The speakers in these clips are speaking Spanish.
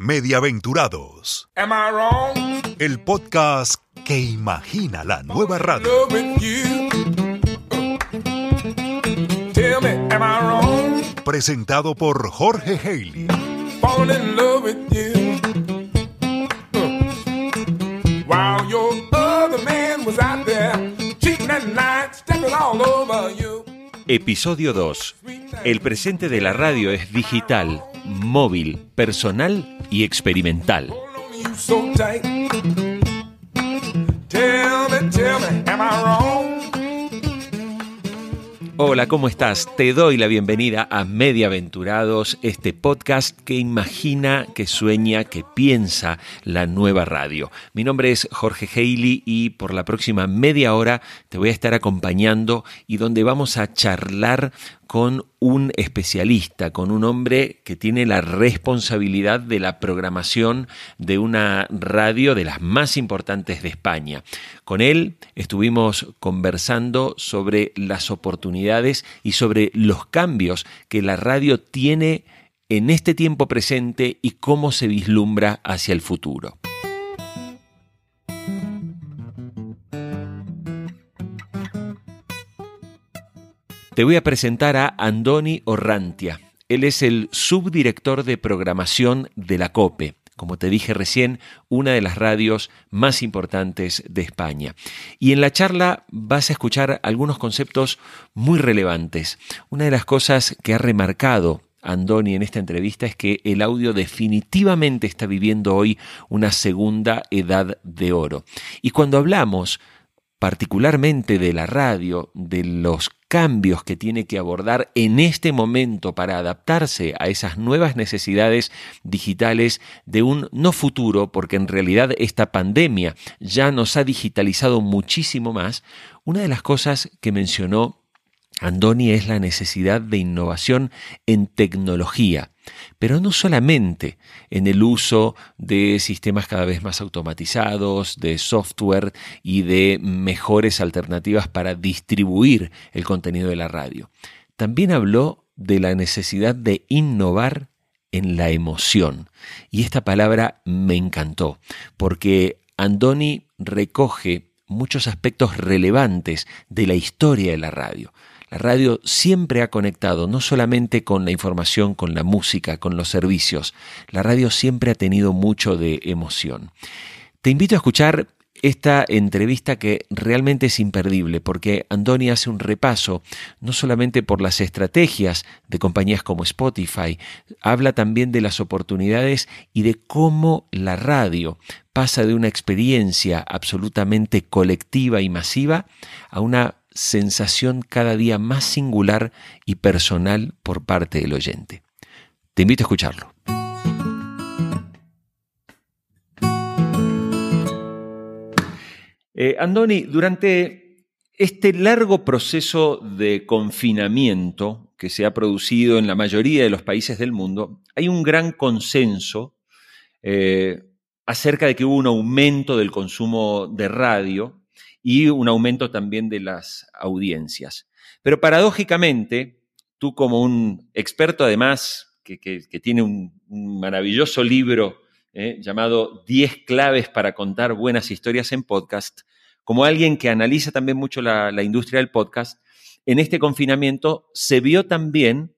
Mediaventurados. Am I wrong? El podcast que imagina la nueva radio. Loving you. Tell me, am I wrong? Presentado por Jorge Haley. Falling in love with you. Uh. While your other man was out there cheating at night, stepping all over you. Episodio 2. El presente de la radio es digital, móvil, personal y experimental. Hola, ¿cómo estás? Te doy la bienvenida a Mediaventurados, este podcast que imagina, que sueña, que piensa la nueva radio. Mi nombre es Jorge Haley y por la próxima media hora te voy a estar acompañando y donde vamos a charlar con un especialista, con un hombre que tiene la responsabilidad de la programación de una radio de las más importantes de España. Con él estuvimos conversando sobre las oportunidades y sobre los cambios que la radio tiene en este tiempo presente y cómo se vislumbra hacia el futuro. Te voy a presentar a Andoni Orrantia. Él es el subdirector de programación de la COPE, como te dije recién, una de las radios más importantes de España. Y en la charla vas a escuchar algunos conceptos muy relevantes. Una de las cosas que ha remarcado Andoni en esta entrevista es que el audio definitivamente está viviendo hoy una segunda edad de oro. Y cuando hablamos particularmente de la radio, de los cambios que tiene que abordar en este momento para adaptarse a esas nuevas necesidades digitales de un no futuro, porque en realidad esta pandemia ya nos ha digitalizado muchísimo más, una de las cosas que mencionó Andoni es la necesidad de innovación en tecnología, pero no solamente en el uso de sistemas cada vez más automatizados, de software y de mejores alternativas para distribuir el contenido de la radio. También habló de la necesidad de innovar en la emoción. Y esta palabra me encantó, porque Andoni recoge muchos aspectos relevantes de la historia de la radio. La radio siempre ha conectado no solamente con la información, con la música, con los servicios. La radio siempre ha tenido mucho de emoción. Te invito a escuchar esta entrevista que realmente es imperdible porque Andoni hace un repaso no solamente por las estrategias de compañías como Spotify, habla también de las oportunidades y de cómo la radio pasa de una experiencia absolutamente colectiva y masiva a una sensación cada día más singular y personal por parte del oyente. Te invito a escucharlo. Eh, Andoni, durante este largo proceso de confinamiento que se ha producido en la mayoría de los países del mundo, hay un gran consenso eh, acerca de que hubo un aumento del consumo de radio y un aumento también de las audiencias. Pero paradójicamente, tú como un experto además que, que- tiene un, maravilloso libro eh, llamado 10 claves para contar buenas historias en podcast, como alguien que analiza también mucho la industria del podcast, en este confinamiento se vio también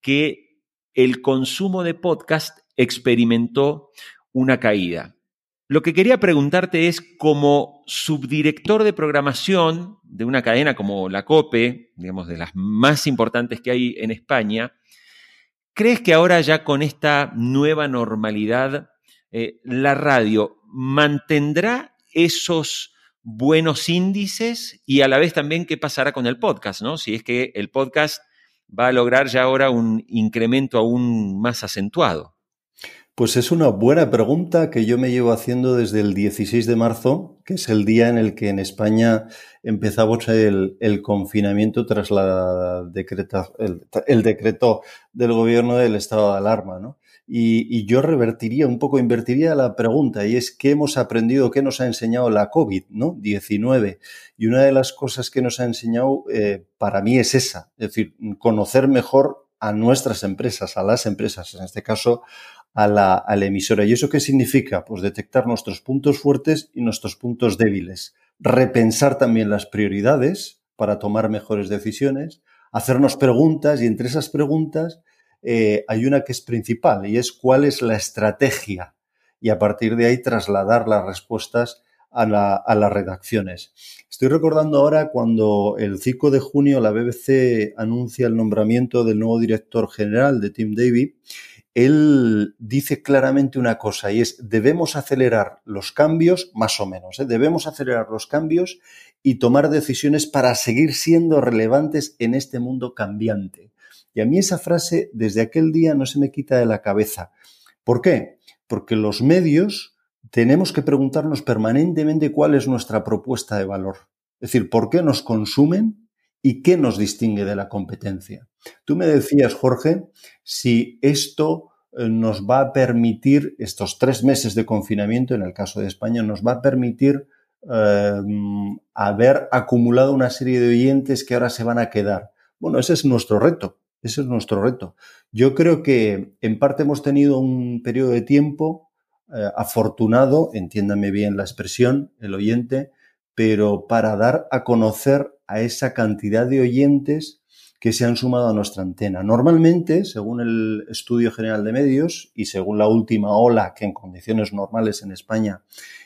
que el consumo de podcast experimentó una caída. Lo que quería preguntarte es, como subdirector de programación de una cadena como la COPE, digamos, de las más importantes que hay en España, ¿crees que ahora ya con esta nueva normalidad, eh, la radio mantendrá esos buenos índices y a la vez también qué pasará con el podcast, ¿no? Si es que el podcast va a lograr ya ahora un incremento aún más acentuado. Pues es una buena pregunta que yo me llevo haciendo desde el 16 de marzo, que es el día en el que en España empezamos el, el confinamiento tras la decreta, el, decreto del gobierno del estado de alarma, ¿no? Y, y, yo revertiría un poco, invertiría la pregunta, y es qué hemos aprendido, qué nos ha enseñado la COVID, ¿no? 19. Y una de las cosas que nos ha enseñado eh, para mí es esa, es decir, conocer mejor a nuestras empresas, a las empresas, en este caso a la, a la emisora. ¿Y eso qué significa? Pues detectar nuestros puntos fuertes y nuestros puntos débiles. Repensar también las prioridades para tomar mejores decisiones, hacernos preguntas y entre esas preguntas eh, hay una que es principal y es cuál es la estrategia y a partir de ahí trasladar las respuestas a, la, a, las redacciones. Estoy recordando ahora cuando el 5 de junio la BBC anuncia el nombramiento del nuevo director general de Tim Davy, él dice claramente una cosa y es debemos acelerar los cambios, más o menos, ¿eh? debemos acelerar los cambios y tomar decisiones para seguir siendo relevantes en este mundo cambiante. Y a mí esa frase desde aquel día no se me quita de la cabeza. ¿Por qué? Porque los medios tenemos que preguntarnos permanentemente cuál es nuestra propuesta de valor. Es decir, ¿por qué nos consumen y qué nos distingue de la competencia? Tú me decías, Jorge, si esto eh, nos va a permitir, estos tres meses de confinamiento, en el caso de España, nos va a permitir eh, haber acumulado una serie de oyentes que ahora se van a quedar. Bueno, ese es nuestro reto. Ese es nuestro reto. Yo creo que en parte hemos tenido un periodo de tiempo eh, afortunado, entiéndame bien la expresión, el oyente, pero para dar a conocer a esa cantidad de oyentes que se han sumado a nuestra antena. Normalmente, según el Estudio General de Medios y según la última ola que en condiciones normales en España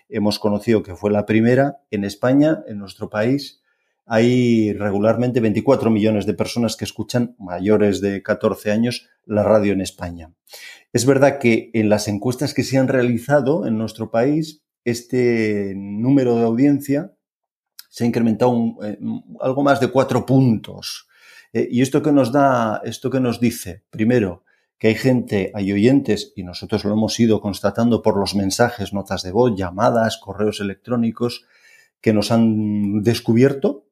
hemos conocido que fue la primera, en España, en nuestro país, hay regularmente 24 millones de personas que escuchan mayores de 14 años la radio en España. Es verdad que en las encuestas que se han realizado en nuestro país, este número de audiencia se ha incrementado eh, algo más de cuatro puntos. Eh, ¿Y esto que nos da, esto que nos dice? Primero, que hay gente, hay oyentes, y nosotros lo hemos ido constatando por los mensajes, notas de voz, llamadas, correos electrónicos, que nos han descubierto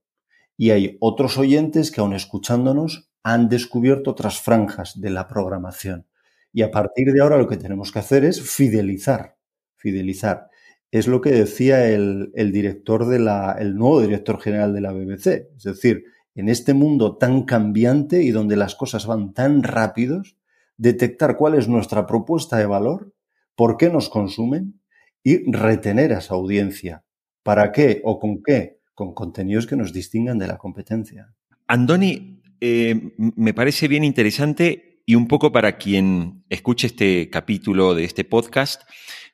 y hay otros oyentes que aun escuchándonos han descubierto otras franjas de la programación. Y a partir de ahora lo que tenemos que hacer es fidelizar, fidelizar. Es lo que decía el, el director de la, el nuevo director general de la BBC. Es decir, en este mundo tan cambiante y donde las cosas van tan rápidos, detectar cuál es nuestra propuesta de valor, por qué nos consumen y retener a esa audiencia. ¿Para qué o con qué? con contenidos que nos distingan de la competencia. Andoni, eh, me parece bien interesante y un poco para quien escuche este capítulo de este podcast,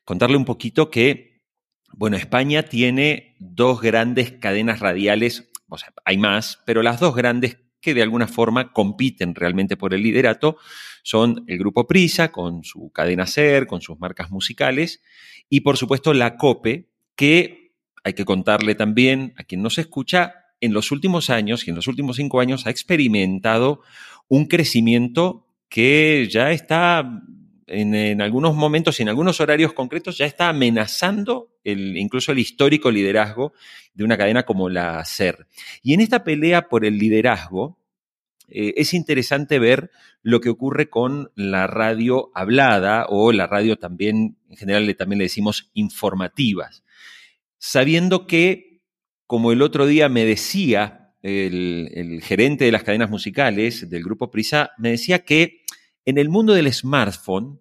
contarle un poquito que, bueno, España tiene dos grandes cadenas radiales, o sea, hay más, pero las dos grandes que de alguna forma compiten realmente por el liderato son el grupo Prisa con su cadena SER, con sus marcas musicales, y por supuesto la COPE, que hay que contarle también a quien nos escucha, en los últimos años y en los últimos cinco años ha experimentado un crecimiento que ya está en, algunos momentos y en algunos horarios concretos ya está amenazando incluso el histórico liderazgo de una cadena como la SER. Y en esta pelea por el liderazgo, eh, es interesante ver lo que ocurre con la radio hablada o la radio también, en general también le decimos informativas sabiendo que, como el otro día me decía el, gerente de las cadenas musicales del grupo Prisa, me decía que en el mundo del smartphone,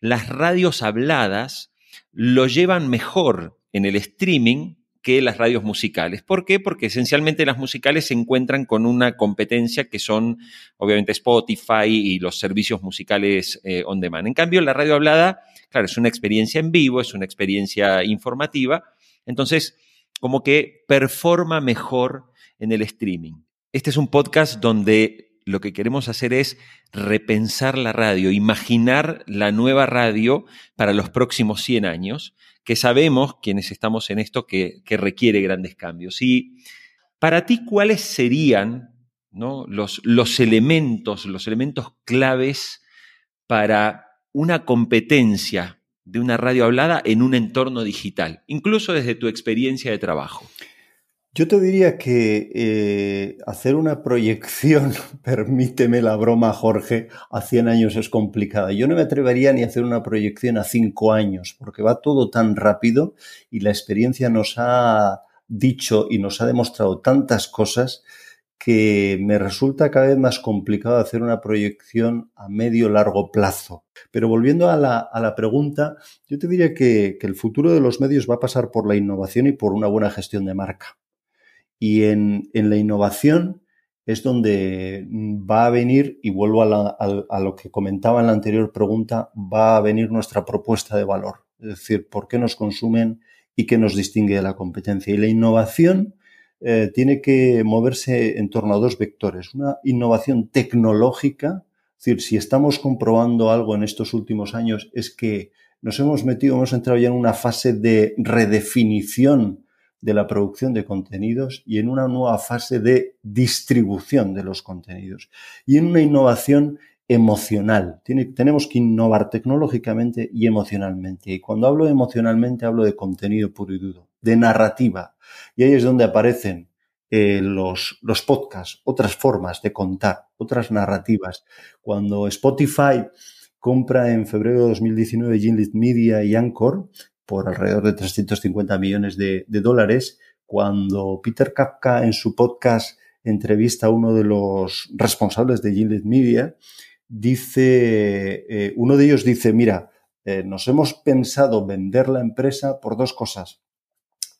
las radios habladas lo llevan mejor en el streaming que las radios musicales. ¿Por qué? Porque esencialmente las musicales se encuentran con una competencia que son obviamente Spotify y los servicios musicales eh, on demand. En cambio, la radio hablada, claro, es una experiencia en vivo, es una experiencia informativa entonces, como que performa mejor en el streaming. Este es un podcast donde lo que queremos hacer es repensar la radio, imaginar la nueva radio para los próximos 100 años, que sabemos, quienes estamos en esto, que, requiere grandes cambios. Y para ti, ¿cuáles serían los, los elementos, los elementos claves para una competencia de una radio hablada en un entorno digital, incluso desde tu experiencia de trabajo? Yo te diría que eh, hacer una proyección, permíteme la broma, Jorge, a 100 años es complicada. Yo no me atrevería ni a hacer una proyección a 5 años, porque va todo tan rápido y la experiencia nos ha dicho y nos ha demostrado tantas cosas que me resulta cada vez más complicado hacer una proyección a medio largo plazo. Pero volviendo a la, pregunta, yo te diría que, el futuro de los medios va a pasar por la innovación y por una buena gestión de marca. Y en, la innovación es donde va a venir, y vuelvo a, a lo que comentaba en la anterior pregunta, va a venir nuestra propuesta de valor. Es decir, por qué nos consumen y qué nos distingue de la competencia. Y la innovación eh, tiene que moverse en torno a dos vectores. Una innovación tecnológica, es decir, si estamos comprobando algo en estos últimos años es que nos hemos metido, hemos entrado ya en una fase de redefinición de la producción de contenidos y en una nueva fase de distribución de los contenidos y en una innovación emocional. tenemos que innovar tecnológicamente y emocionalmente. Y cuando hablo emocionalmente hablo de contenido puro y duro, de narrativa. Y ahí es donde aparecen eh, los, los podcasts, otras formas de contar, otras narrativas. Cuando Spotify compra en febrero de 2019 Gimlet Media y Anchor por alrededor de 350 millones de, dólares, cuando Peter Kapka en su podcast entrevista a uno de los responsables de Gimlet Media, dice, eh, uno de ellos dice, mira, eh, nos hemos pensado vender la empresa por dos cosas.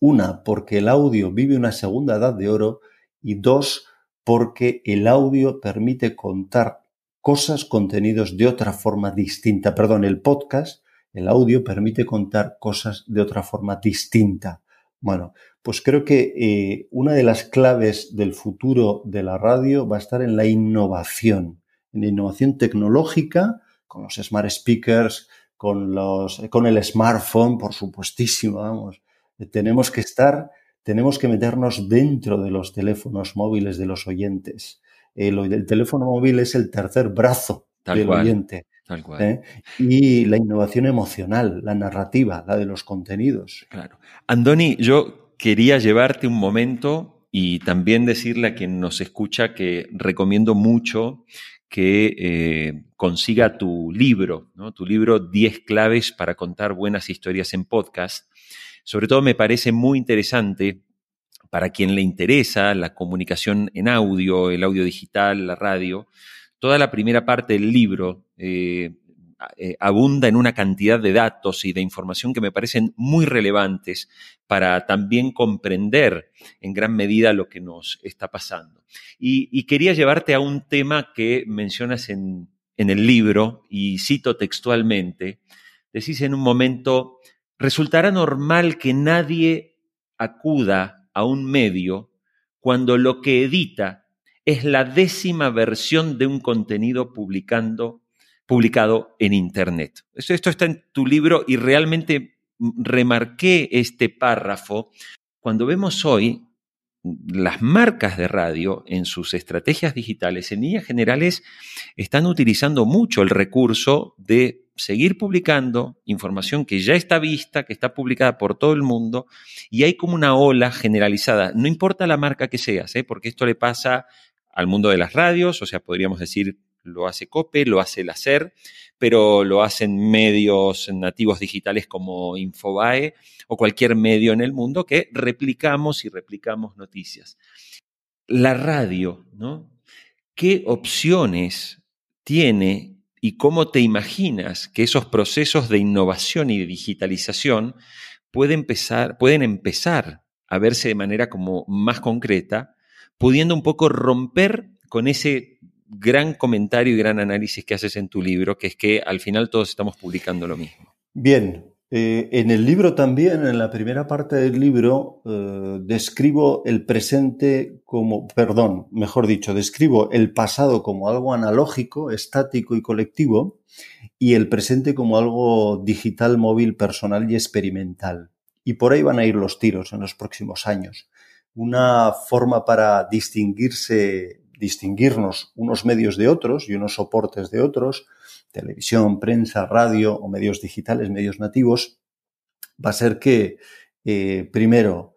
Una, porque el audio vive una segunda edad de oro y dos, porque el audio permite contar cosas, contenidos de otra forma distinta. Perdón, el podcast, el audio permite contar cosas de otra forma distinta. Bueno, pues creo que eh, una de las claves del futuro de la radio va a estar en la innovación en innovación tecnológica, con los smart speakers, con, los, con el smartphone, por supuestísimo, vamos. Tenemos que estar, tenemos que meternos dentro de los teléfonos móviles de los oyentes. El, teléfono móvil es el tercer brazo del oyente. Tal cual. ¿eh? Y la innovación emocional, la narrativa, la de los contenidos. Claro. Andoni, yo quería llevarte un momento y también decirle a quien nos escucha que recomiendo mucho que eh, consiga tu libro, ¿no? tu libro 10 claves para contar buenas historias en podcast. Sobre todo me parece muy interesante para quien le interesa la comunicación en audio, el audio digital, la radio. Toda la primera parte del libro eh, eh, abunda en una cantidad de datos y de información que me parecen muy relevantes para también comprender en gran medida lo que nos está pasando. Y, quería llevarte a un tema que mencionas en, en el libro y cito textualmente. Decís en un momento, resultará normal que nadie acuda a un medio cuando lo que edita es la décima versión de un contenido publicando publicado en Internet. Esto, está en tu libro y realmente remarqué este párrafo. Cuando vemos hoy las marcas de radio en sus estrategias digitales, en líneas generales, están utilizando mucho el recurso de seguir publicando información que ya está vista, que está publicada por todo el mundo, y hay como una ola generalizada. No importa la marca que seas, ¿eh? porque esto le pasa al mundo de las radios, o sea, podríamos decir lo hace COPE, lo hace el hacer, pero lo hacen medios nativos digitales como Infobae o cualquier medio en el mundo que replicamos y replicamos noticias. La radio, ¿no? ¿Qué opciones tiene y cómo te imaginas que esos procesos de innovación y de digitalización pueden empezar, pueden empezar a verse de manera como más concreta, pudiendo un poco romper con ese gran comentario y gran análisis que haces en tu libro, que es que al final todos estamos publicando lo mismo. Bien, eh, en el libro también, en la primera parte del libro, eh, describo el presente como, perdón, mejor dicho, describo el pasado como algo analógico, estático y colectivo, y el presente como algo digital, móvil, personal y experimental. Y por ahí van a ir los tiros en los próximos años. Una forma para distinguirse distinguirnos unos medios de otros y unos soportes de otros, televisión, prensa, radio o medios digitales, medios nativos, va a ser que, eh, primero,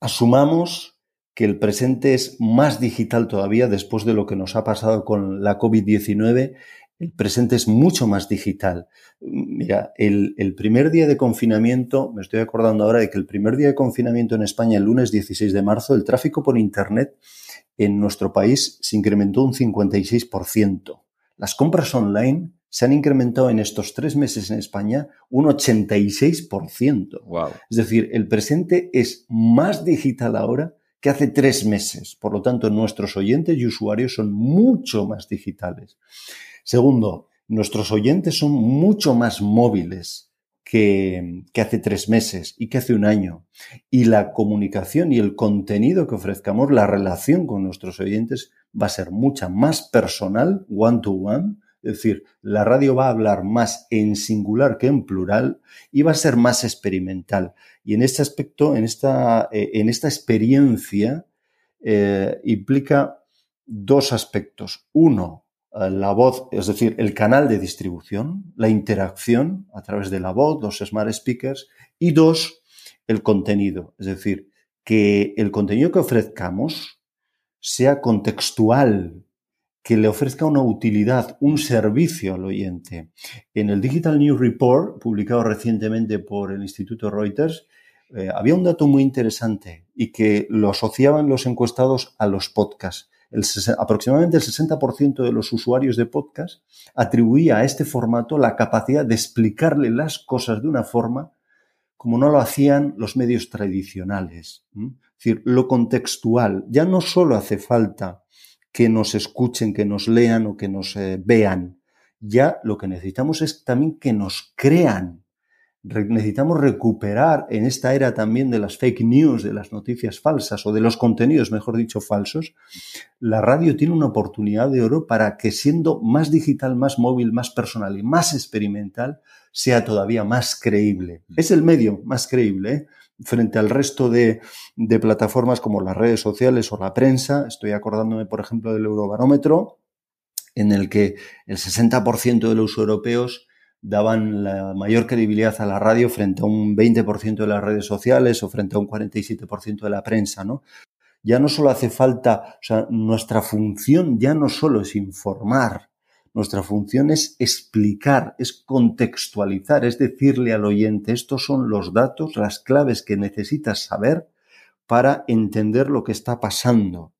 asumamos que el presente es más digital todavía después de lo que nos ha pasado con la COVID-19. el presente es mucho más digital. Mira, el, el, primer día de confinamiento, me estoy acordando ahora de que el primer día de confinamiento en España, el lunes 16 de marzo, el tráfico por Internet en nuestro país se incrementó un 56%. Las compras online se han incrementado en estos tres meses en España un 86%. Wow. Es decir, el presente es más digital ahora que hace tres meses. Por lo tanto, nuestros oyentes y usuarios son mucho más digitales. Segundo, nuestros oyentes son mucho más móviles que, que, hace tres meses y que hace un año. Y la comunicación y el contenido que ofrezcamos, la relación con nuestros oyentes va a ser mucha más personal, one to one. Es decir, la radio va a hablar más en singular que en plural y va a ser más experimental. Y en este aspecto, en esta, eh, en esta experiencia, eh, implica dos aspectos. Uno, la voz, es decir, el canal de distribución, la interacción a través de la voz, los smart speakers. Y dos, el contenido, es decir, que el contenido que ofrezcamos sea contextual, que le ofrezca una utilidad, un servicio al oyente. En el Digital News Report, publicado recientemente por el Instituto Reuters, eh, había un dato muy interesante y que lo asociaban los encuestados a los podcasts. Aproximadamente el 60% de los usuarios de podcast atribuía a este formato la capacidad de explicarle las cosas de una forma como no lo hacían los medios tradicionales. Es decir, lo contextual. Ya no solo hace falta que nos escuchen, que nos lean o que nos eh, vean. Ya lo que necesitamos es también que nos crean. Necesitamos recuperar en esta era también de las fake news, de las noticias falsas o de los contenidos, mejor dicho, falsos. La radio tiene una oportunidad de oro para que siendo más digital, más móvil, más personal y más experimental, sea todavía más creíble. Es el medio más creíble. ¿eh? frente al resto de, de, plataformas como las redes sociales o la prensa. Estoy acordándome, por ejemplo, del Eurobarómetro, en el que el 60% de los europeos daban la mayor credibilidad a la radio frente a un 20% de las redes sociales o frente a un 47% de la prensa, ¿no? Ya no solo hace falta, o sea, nuestra función ya no solo es informar, nuestra función es explicar, es contextualizar, es decirle al oyente, estos son los datos, las claves que necesitas saber para entender lo que está pasando.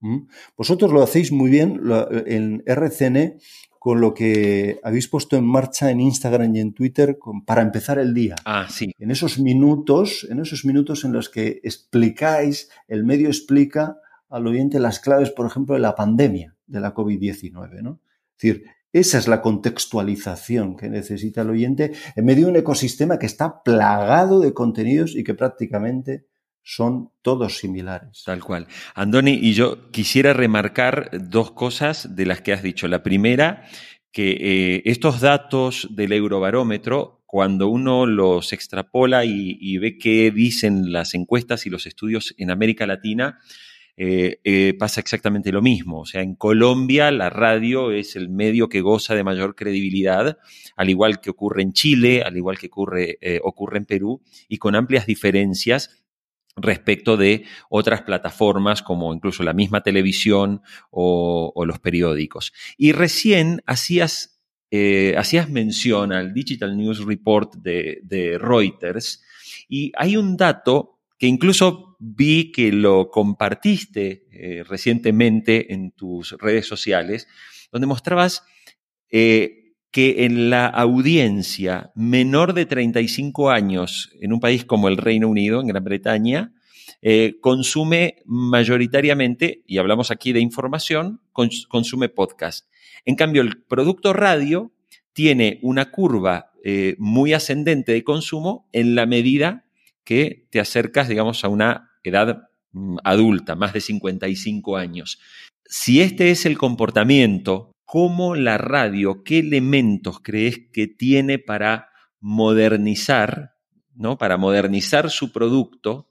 Vosotros lo hacéis muy bien en RCN con lo que habéis puesto en marcha en Instagram y en Twitter para empezar el día. Ah, sí. En esos minutos, en esos minutos en los que explicáis, el medio explica al oyente las claves, por ejemplo, de la pandemia de la COVID-19, ¿no? Es decir, esa es la contextualización que necesita el oyente en medio de un ecosistema que está plagado de contenidos y que prácticamente son todos similares. Tal cual. Andoni, y yo quisiera remarcar dos cosas de las que has dicho. La primera, que eh, estos datos del eurobarómetro, cuando uno los extrapola y, ve qué dicen las encuestas y los estudios en América Latina, eh, eh, pasa exactamente lo mismo. O sea, en Colombia la radio es el medio que goza de mayor credibilidad, al igual que ocurre en Chile, al igual que ocurre, ocurre en Perú, y con amplias diferencias respecto de otras plataformas como incluso la misma televisión o, los periódicos. Y recién hacías, eh, hacías mención al Digital News Report de, de Reuters y hay un dato que incluso vi que lo compartiste eh, recientemente en tus redes sociales, donde mostrabas eh, que en la audiencia menor de 35 años en un país como el Reino Unido, en Gran Bretaña, eh, consume mayoritariamente, y hablamos aquí de información, cons consume podcast. En cambio, el producto radio tiene una curva eh, muy ascendente de consumo en la medida que te acercas, digamos, a una edad mm, adulta, más de 55 años. Si este es el comportamiento, ¿cómo la radio, qué elementos crees que tiene para modernizar, ¿no? Para modernizar su producto,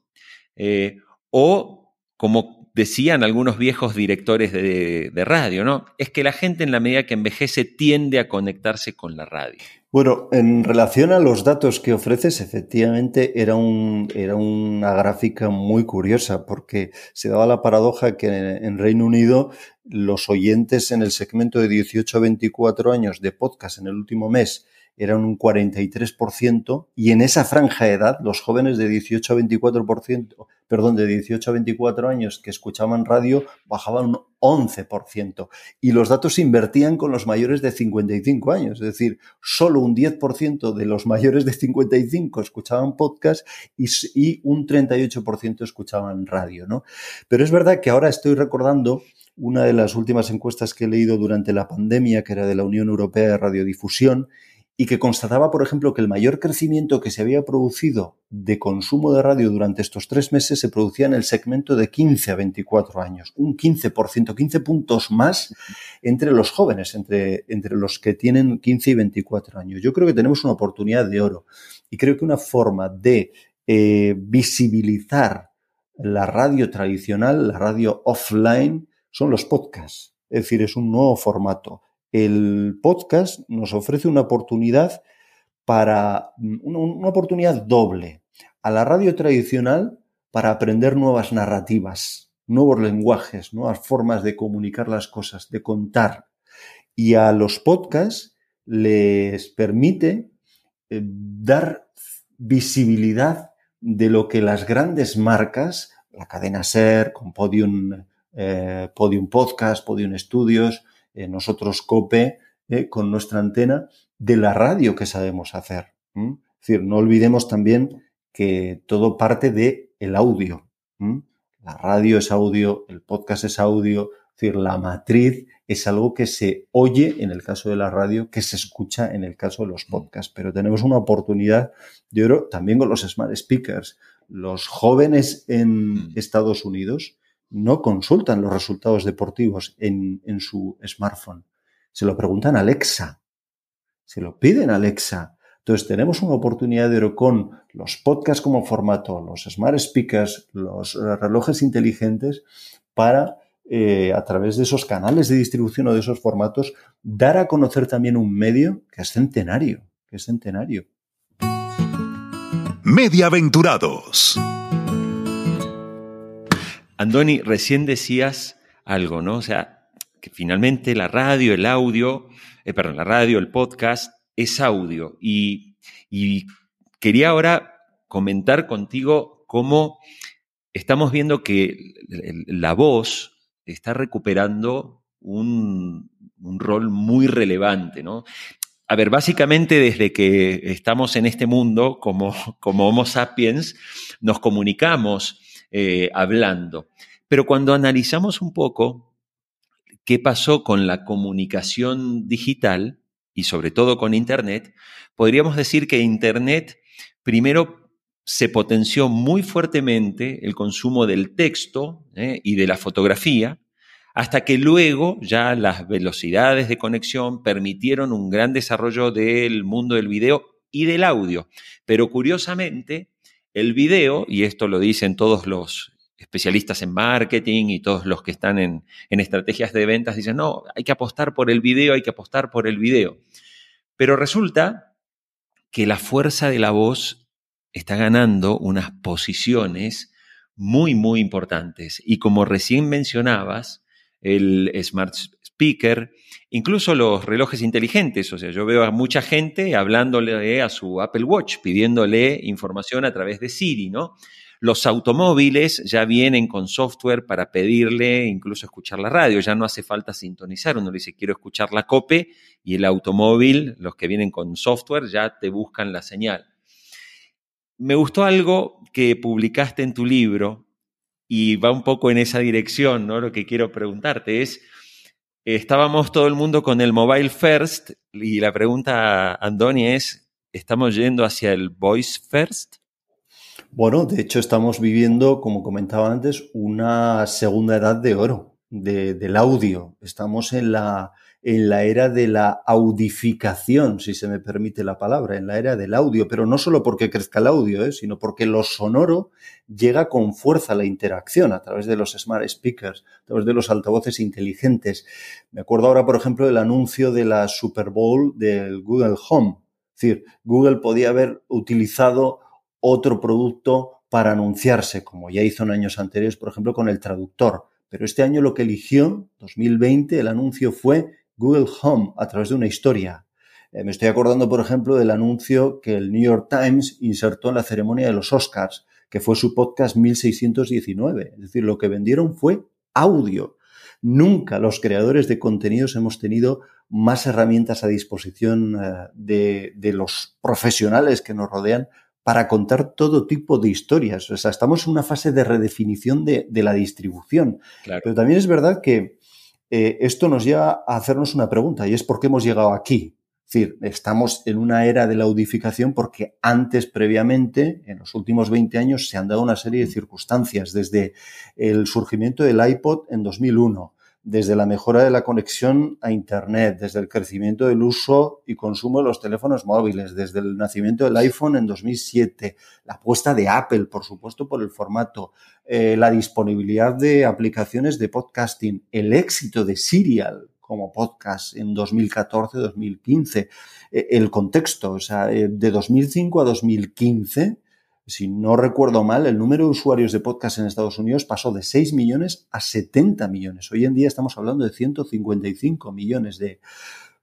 eh, o como decían algunos viejos directores de, de, radio, ¿no? Es que la gente en la medida que envejece tiende a conectarse con la radio. Bueno, en relación a los datos que ofreces, efectivamente era, un, era una gráfica muy curiosa porque se daba la paradoja que en, Reino Unido los oyentes en el segmento de 18 a 24 años de podcast en el último mes eran un 43% y en esa franja de edad los jóvenes de 18 a 24%, perdón, de 18 a 24 años que escuchaban radio bajaban un 11% y los datos se invertían con los mayores de 55 años, es decir, solo un 10% de los mayores de 55 escuchaban podcast y, un 38% escuchaban radio, ¿no? Pero es verdad que ahora estoy recordando una de las últimas encuestas que he leído durante la pandemia, que era de la Unión Europea de Radiodifusión, y que constataba, por ejemplo, que el mayor crecimiento que se había producido de consumo de radio durante estos tres meses se producía en el segmento de 15 a 24 años, un 15%, 15 puntos más entre los jóvenes, entre, entre los que tienen 15 y 24 años. Yo creo que tenemos una oportunidad de oro y creo que una forma de eh, visibilizar la radio tradicional, la radio offline, son los podcasts. Es decir, es un nuevo formato el podcast nos ofrece una oportunidad para una, oportunidad doble. A la radio tradicional para aprender nuevas narrativas, nuevos lenguajes, nuevas formas de comunicar las cosas, de contar. Y a los podcasts les permite eh, dar visibilidad de lo que las grandes marcas, la cadena SER, con Podium, eh, Podium Podcast, Podium Studios, eh, nosotros COPE, eh, con nuestra antena, de la radio que sabemos hacer. Es decir, no olvidemos también que todo parte de el audio. La radio es audio, el podcast es audio, es decir, la matriz es algo que se oye en el caso de la radio, que se escucha en el caso de los podcasts. Pero tenemos una oportunidad de oro también con los smart speakers. Los jóvenes en Estados Unidos no consultan los resultados deportivos en, su smartphone. Se lo preguntan a Alexa. Se lo piden a Alexa. Entonces tenemos una oportunidad de oro con los podcasts como formato, los smart speakers, los relojes inteligentes para, eh, a través de esos canales de distribución o de esos formatos, dar a conocer también un medio que es centenario, que es centenario. Mediaventurados. Andoni, recién decías algo, ¿no? O sea, que finalmente la radio, el audio, eh, perdón, la radio, el podcast es audio. Y, quería ahora comentar contigo cómo estamos viendo que la voz está recuperando un, rol muy relevante, ¿no? A ver, básicamente desde que estamos en este mundo como, como Homo sapiens, nos comunicamos eh, hablando. Pero cuando analizamos un poco qué pasó con la comunicación digital y sobre todo con Internet, podríamos decir que Internet primero se potenció muy fuertemente el consumo del texto eh, y de la fotografía, hasta que luego ya las velocidades de conexión permitieron un gran desarrollo del mundo del video y del audio. Pero curiosamente, el video, y esto lo dicen todos los especialistas en marketing y todos los que están en, estrategias de ventas, dicen, no, hay que apostar por el video, hay que apostar por el video. Pero resulta que la fuerza de la voz está ganando unas posiciones muy, muy importantes. Y como recién mencionabas, el Smart Speaker, incluso los relojes inteligentes. O sea, yo veo a mucha gente hablándole a su Apple Watch, pidiéndole información a través de Siri, ¿no? Los automóviles ya vienen con software para pedirle incluso escuchar la radio, ya no hace falta sintonizar, uno le dice quiero escuchar la COPE y el automóvil, los que vienen con software, ya te buscan la señal. Me gustó algo que publicaste en tu libro y va un poco en esa dirección, ¿no? Lo que quiero preguntarte es, estábamos todo el mundo con el mobile first y la pregunta, Andoni, es, ¿estamos yendo hacia el voice first? Bueno, de hecho estamos viviendo, como comentaba antes, una segunda edad de oro del audio. Estamos en la, en la era de la audificación, si se me permite la palabra, en la era del audio, pero no solo porque crezca el audio, ¿eh? sino porque lo sonoro llega con fuerza a la interacción a través de los smart speakers, a través de los altavoces inteligentes. Me acuerdo ahora, por ejemplo, del anuncio de la Super Bowl del Google Home. Es decir, Google podía haber utilizado otro producto para anunciarse, como ya hizo en años anteriores, por ejemplo, con el traductor. Pero este año lo que eligió, 2020, el anuncio fue Google Home a través de una historia. Eh, me estoy acordando, por ejemplo, del anuncio que el New York Times insertó en la ceremonia de los Oscars, que fue su podcast 1619. Es decir, lo que vendieron fue audio. Nunca los creadores de contenidos hemos tenido más herramientas a disposición eh, de, de, los profesionales que nos rodean para contar todo tipo de historias. O sea, estamos en una fase de redefinición de, de la distribución. Claro. Pero también es verdad que eh, esto nos lleva a hacernos una pregunta y es por qué hemos llegado aquí. Es decir, estamos en una era de la audificación porque antes, previamente, en los últimos 20 años, se han dado una serie de circunstancias, desde el surgimiento del iPod en 2001, desde la mejora de la conexión a Internet, desde el crecimiento del uso y consumo de los teléfonos móviles, desde el nacimiento del iPhone en 2007, la apuesta de Apple, por supuesto, por el formato, eh, la disponibilidad de aplicaciones de podcasting, el éxito de Serial como podcast en 2014-2015, eh, el contexto, o sea, eh, de 2005 a 2015 si no recuerdo mal, el número de usuarios de podcast en Estados Unidos pasó de 6 millones a 70 millones. Hoy en día estamos hablando de 155 millones de,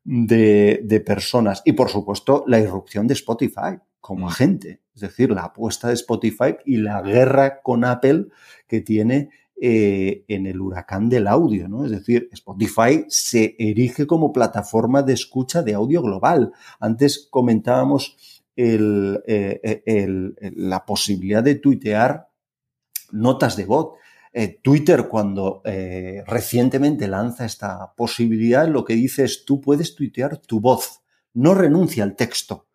de, de personas. Y por supuesto, la irrupción de Spotify como mm. agente. Es decir, la apuesta de Spotify y la guerra con Apple que tiene eh, en el huracán del audio, ¿no? Es decir, Spotify se erige como plataforma de escucha de audio global. Antes comentábamos eh, eh, el, la posibilidad de tuitear notas de voz. Eh, Twitter, cuando eh, recientemente lanza esta posibilidad, lo que dice es tú puedes tuitear tu voz, no renuncia al texto.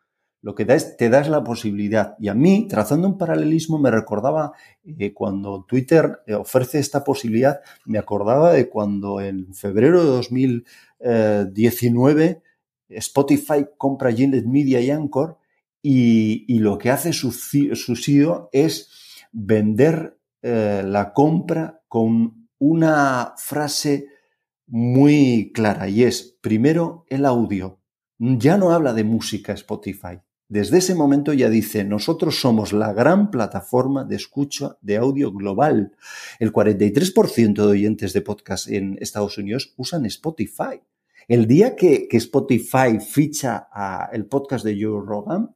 Lo que da es, te das la posibilidad. Y a mí, trazando un paralelismo, me recordaba eh, cuando Twitter ofrece esta posibilidad, me acordaba de cuando en febrero de 2019 Spotify compra Gillette Media y Anchor y, lo que hace su, su es vender eh, la compra con una frase muy clara y es, primero, el audio. Ya no habla de música Spotify. Desde ese momento ya dice, nosotros somos la gran plataforma de escucha de audio global. El 43% de oyentes de podcast en Estados Unidos usan Spotify. El día que, que Spotify ficha a el podcast de Joe Rogan,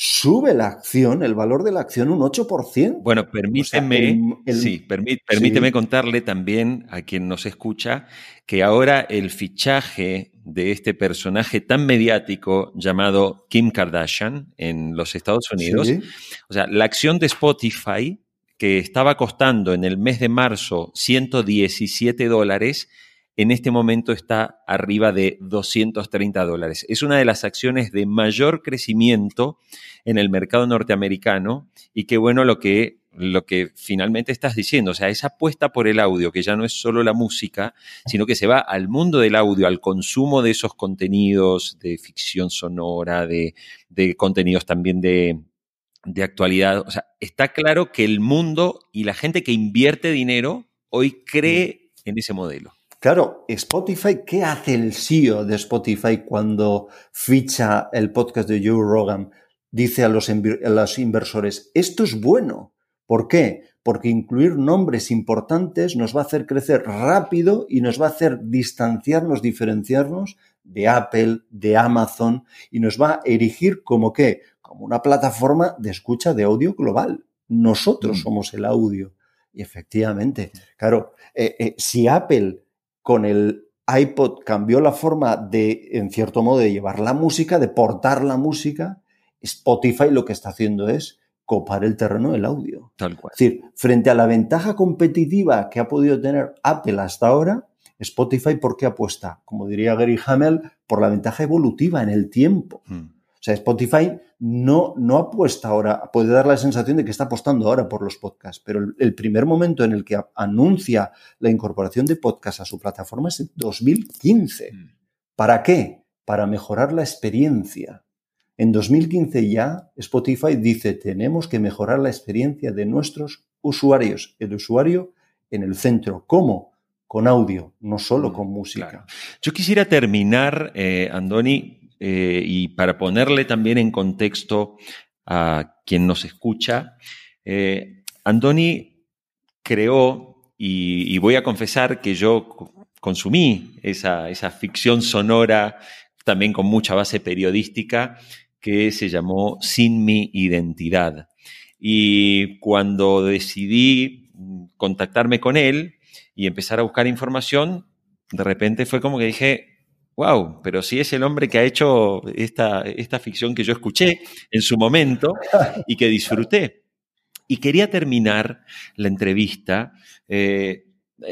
sube la acción, el valor de la acción un 8%. Bueno, permíteme, o sea, el, el, sí, permí, permíteme sí. contarle también a quien nos escucha que ahora el fichaje de este personaje tan mediático llamado Kim Kardashian en los Estados Unidos, sí. o sea, la acción de Spotify que estaba costando en el mes de marzo 117 dólares, en este momento está arriba de 230 dólares. Es una de las acciones de mayor crecimiento en el mercado norteamericano y qué bueno lo que, lo que finalmente estás diciendo, o sea, esa apuesta por el audio, que ya no es solo la música, sino que se va al mundo del audio, al consumo de esos contenidos de ficción sonora, de, de contenidos también de, de actualidad. O sea, está claro que el mundo y la gente que invierte dinero hoy cree en ese modelo. Claro, Spotify, ¿qué hace el CEO de Spotify cuando ficha el podcast de Joe Rogan? Dice a los, a los inversores, esto es bueno. ¿Por qué? Porque incluir nombres importantes nos va a hacer crecer rápido y nos va a hacer distanciarnos, diferenciarnos de Apple, de Amazon y nos va a erigir como qué? Como una plataforma de escucha de audio global. Nosotros mm. somos el audio. Y efectivamente, claro, eh, eh, si Apple con el iPod cambió la forma de, en cierto modo, de llevar la música, de portar la música. Spotify lo que está haciendo es copar el terreno del audio. Tal cual. Es decir, frente a la ventaja competitiva que ha podido tener Apple hasta ahora, Spotify, ¿por qué apuesta? Como diría Gary Hamel, por la ventaja evolutiva en el tiempo. Hmm. O sea, Spotify no, no apuesta ahora, puede dar la sensación de que está apostando ahora por los podcasts, pero el, el primer momento en el que anuncia la incorporación de podcasts a su plataforma es en 2015. Mm. ¿Para qué? Para mejorar la experiencia. En 2015 ya Spotify dice, tenemos que mejorar la experiencia de nuestros usuarios, el usuario en el centro. ¿Cómo? Con audio, no solo mm, con música. Claro. Yo quisiera terminar, eh, Andoni, eh, y para ponerle también en contexto a quien nos escucha, eh, Andoni creó, y, voy a confesar que yo consumí esa, esa ficción sonora también con mucha base periodística que se llamó Sin mi identidad. Y cuando decidí contactarme con él y empezar a buscar información, de repente fue como que dije, wow, pero si es el hombre que ha hecho esta, esta ficción que yo escuché en su momento y que disfruté. Y quería terminar la entrevista eh,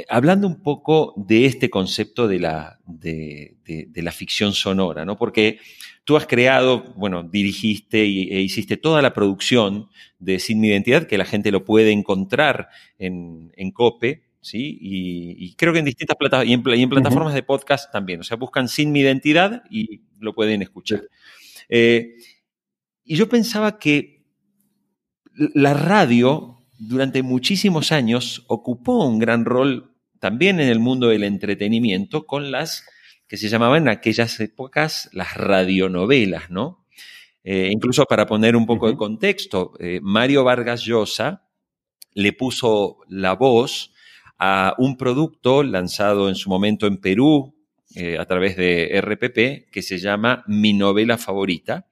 hablando un poco de este concepto de la, de, la ficción sonora, ¿no? Porque tú has creado, bueno, dirigiste e hiciste toda la producción de Sin Mi Identidad, que la gente lo puede encontrar en, en COPE, ¿sí? Y, creo que en distintas plataformas, y en, plataformas de podcast también. O sea, buscan Sin Mi Identidad y lo pueden escuchar. Eh, y yo pensaba que la radio durante muchísimos años ocupó un gran rol también en el mundo del entretenimiento con las que se llamaban en aquellas épocas las radionovelas, ¿no? Eh, incluso para poner un poco de contexto, eh, Mario Vargas Llosa le puso la voz a un producto lanzado en su momento en Perú eh, a través de RPP que se llama Mi novela favorita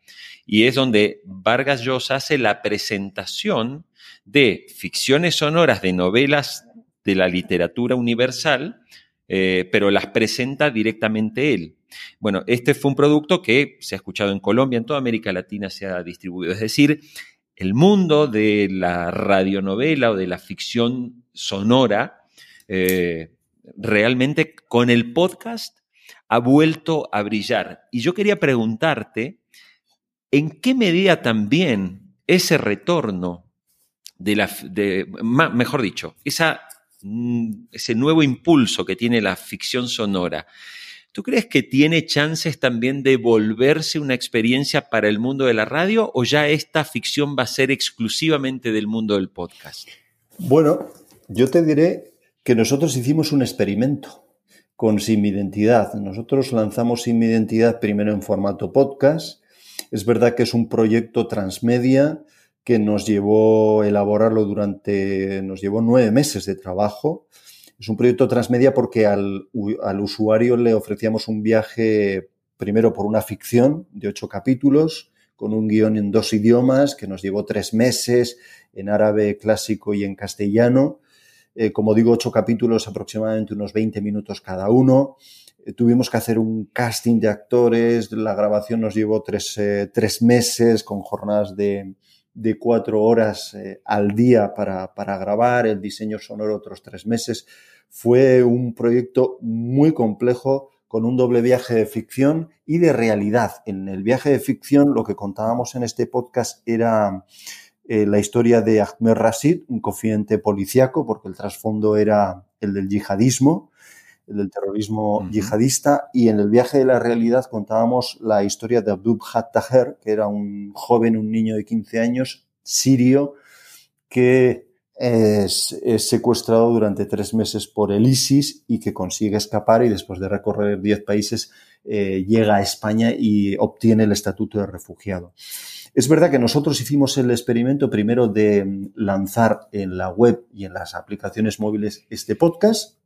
y es donde Vargas Llosa hace la presentación de ficciones sonoras de novelas de la literatura universal, eh, pero las presenta directamente él. Bueno, este fue un producto que se ha escuchado en Colombia, en toda América Latina se ha distribuido. Es decir, el mundo de la radionovela o de la ficción sonora, eh, realmente con el podcast ha vuelto a brillar. Y yo quería preguntarte, ¿en qué medida también ese retorno de la, de, mejor dicho, esa, mm, ese nuevo impulso que tiene la ficción sonora, ¿tú crees que tiene chances también de volverse una experiencia para el mundo de la radio o ya esta ficción va a ser exclusivamente del mundo del podcast? Bueno, yo te diré que nosotros hicimos un experimento con Sin Identidad. Nosotros lanzamos Sin Identidad primero en formato podcast. Es verdad que es un proyecto transmedia que nos llevó a elaborarlo durante, nos llevó nueve meses de trabajo. Es un proyecto transmedia porque al, al usuario le ofrecíamos un viaje primero por una ficción de ocho capítulos, con un guion en dos idiomas que nos llevó tres meses, en árabe clásico y en castellano. Eh, como digo, ocho capítulos, aproximadamente unos 20 minutos cada uno. Eh, tuvimos que hacer un casting de actores, la grabación nos llevó tres, eh, meses con jornadas de, cuatro horas al día para, para, grabar, el diseño sonoro otros tres meses. Fue un proyecto muy complejo con un doble viaje de ficción y de realidad. En el viaje de ficción lo que contábamos en este podcast era eh, la historia de Ahmed Rashid, un confidente policíaco, porque el trasfondo era el del yihadismo, el del terrorismo yihadista, y en el viaje de la realidad contábamos la historia de Abdul Taher, que era un joven, un niño de 15 años, sirio, que es, secuestrado durante tres meses por el ISIS y que consigue escapar y después de recorrer 10 países eh, llega a España y obtiene el estatuto de refugiado. Es verdad que nosotros hicimos el experimento primero de lanzar en la web y en las aplicaciones móviles este podcast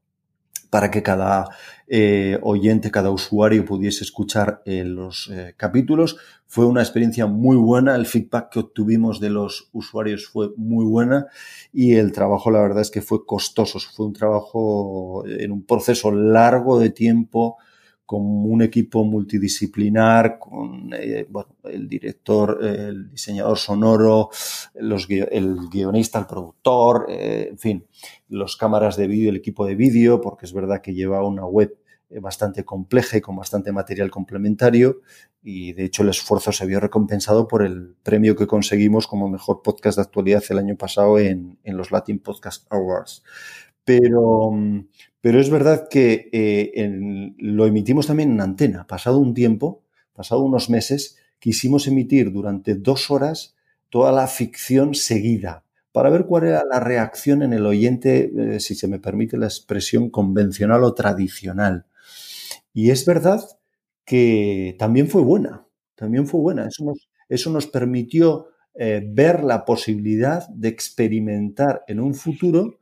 para que cada eh, oyente, cada usuario pudiese escuchar eh, los eh, capítulos. Fue una experiencia muy buena, el feedback que obtuvimos de los usuarios fue muy buena y el trabajo la verdad es que fue costoso, fue un trabajo en un proceso largo de tiempo, con un equipo multidisciplinar, con eh, el director, el diseñador sonoro, el guionista, el productor, eh, en fin, los cámaras de vídeo, el equipo de vídeo, porque es verdad que lleva una web eh, bastante compleja y con bastante material complementario y de hecho el esfuerzo se vio recompensado por el premio que conseguimos como mejor podcast de actualidad el año pasado en, en los Latin Podcast Awards. Pero, pero es verdad que eh, lo emitimos también en antena. Pasado un tiempo, pasado unos meses, quisimos emitir durante dos horas toda la ficción seguida para ver cuál era la reacción en el oyente, eh, si se me permite la expresión convencional o tradicional. Y es verdad que también fue buena, también fue buena. Eso nos, eso nos permitió eh, ver la posibilidad de experimentar en un futuro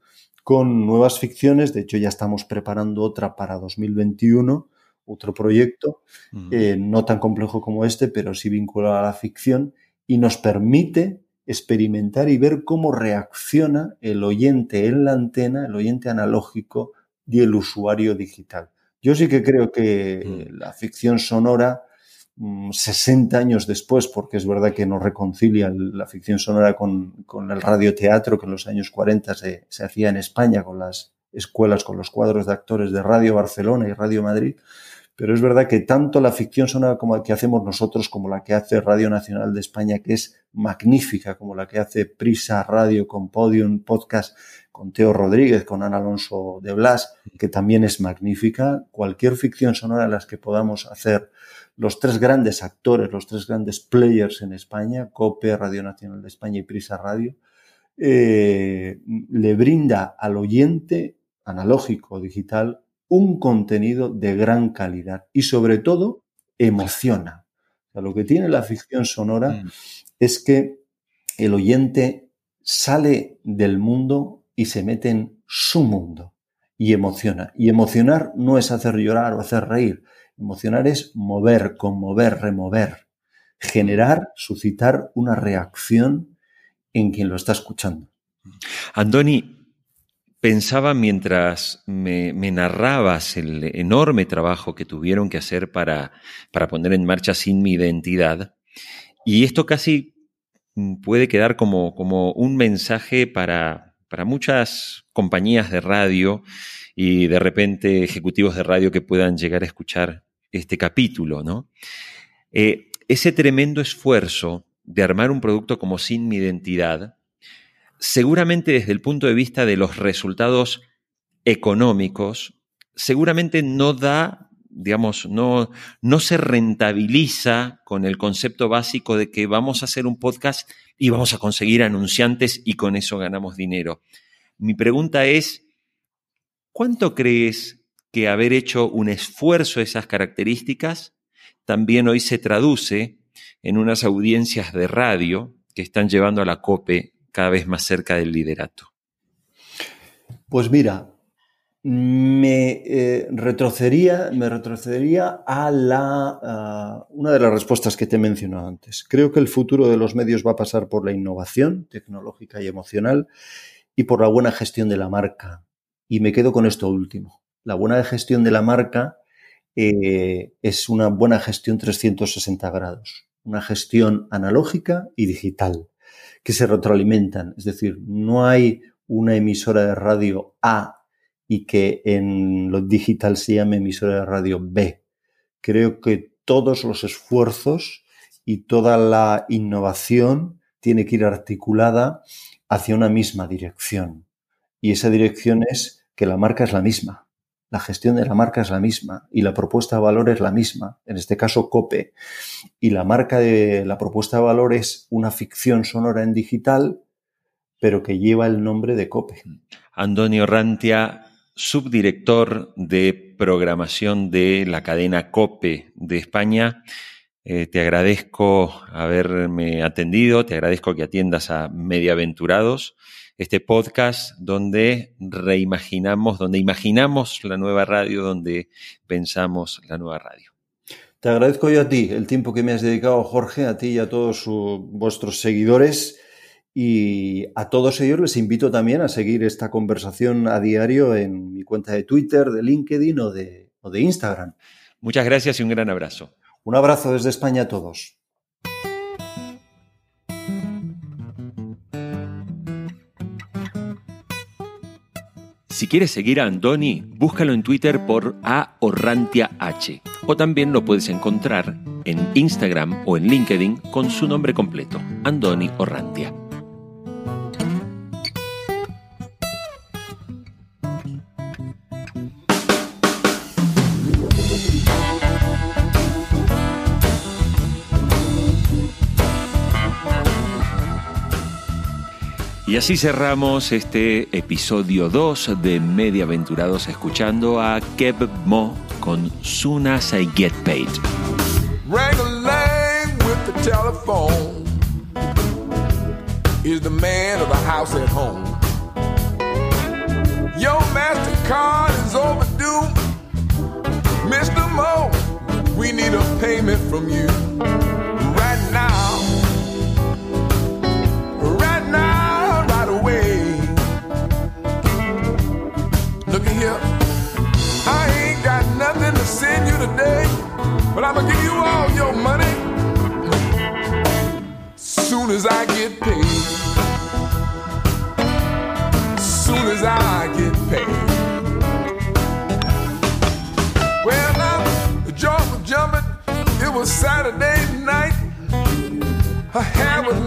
con nuevas ficciones. De hecho, ya estamos preparando otra para 2021, otro proyecto, eh, no tan complejo como este, pero sí vinculado a la ficción y nos permite experimentar y ver cómo reacciona el oyente en la antena, el oyente analógico y el usuario digital. Yo sí que creo que mm. la ficción sonora, 60 mm, años después, porque es verdad que no reconcilia la ficción sonora con, el radioteatro que en los años 40 se, se hacía en España con las escuelas, con los cuadros de actores de Radio Barcelona y Radio Madrid, pero es verdad que tanto la ficción sonora como la que hacemos nosotros, como la que hace Radio Nacional de España, que es magnífica, como la que hace Prisa Radio con Podium Podcast, con Teo Rodríguez, con Ana Alonso de Blas, que también es magnífica. Cualquier ficción sonora en las que podamos hacer los tres grandes actores, los tres grandes players en España, COPE, Radio Nacional de España y Prisa Radio, eh, le brinda al oyente analógico, digital, un contenido de gran calidad y sobre todo emociona. lo que tiene la ficción sonora mm. es que el oyente sale del mundo y se mete en su mundo y emociona. Y emocionar no es hacer llorar o hacer reír. Emocionar es mover, conmover, remover, generar, suscitar una reacción en quien lo está escuchando. Andoni, pensaba mientras me, narrabas el enorme trabajo que tuvieron que hacer para, para poner en marcha sin mi identidad, y esto casi puede quedar como, como un mensaje para, para muchas compañías de radio y de repente ejecutivos de radio que puedan llegar a escuchar este capítulo, ¿no? Eh, ese tremendo esfuerzo de armar un producto como Sin mi identidad seguramente desde el punto de vista de los resultados económicos, seguramente no da, digamos, no, no se rentabiliza con el concepto básico de que vamos a hacer un podcast y vamos a conseguir anunciantes y con eso ganamos dinero. Mi pregunta es, ¿cuánto crees que haber hecho un esfuerzo de esas características también hoy se traduce en unas audiencias de radio que están llevando a la COPE cada vez más cerca del liderato? Pues mira, me eh, retrocedería, me retrocedería a la una de las respuestas que te he mencionado antes. Creo que el futuro de los medios va a pasar por la innovación tecnológica y emocional y por la buena gestión de la marca. Y me quedo con esto último. La buena gestión de la marca eh, es una buena gestión 360 grados, una gestión analógica y digital que se retroalimentan. Es decir, no hay una emisora de radio A y que en lo digital se llame emisora de radio B. Creo que todos los esfuerzos y toda la innovación tiene que ir articulada hacia una misma dirección. Y esa dirección es que la marca es la misma la gestión de la marca es la misma y la propuesta de valor es la misma, en este caso COPE. Y la marca de la propuesta de valor es una ficción sonora en digital, pero que lleva el nombre de COPE. Antonio Rantia, subdirector de programación de la cadena COPE de España. Eh, te agradezco haberme atendido, te agradezco que atiendas a Mediaventurados este podcast donde reimaginamos, donde imaginamos la nueva radio, donde pensamos la nueva radio. Te agradezco yo a ti el tiempo que me has dedicado, Jorge, a ti y a todos vuestros seguidores. Y a todos ellos les invito también a seguir esta conversación a diario en mi cuenta de Twitter, de LinkedIn o de, o de Instagram. Muchas gracias y un gran abrazo. Un abrazo desde España a todos. Si quieres seguir a Andoni, búscalo en Twitter por A Orrantia H. O también lo puedes encontrar en Instagram o en LinkedIn con su nombre completo, Andoni Orrantia. Y así cerramos este episodio 2 de Mediaventurados escuchando a Kev Mo con Soon As I Get Paid. Wrangling with the telephone is the man of the house at home. Your MasterCard is overdue. Mr. Mo, we need a payment from you today, but I'm gonna give you all your money soon as I get paid. Soon as I get paid. Well, now the jaws were jumping. It was Saturday night. Her hair was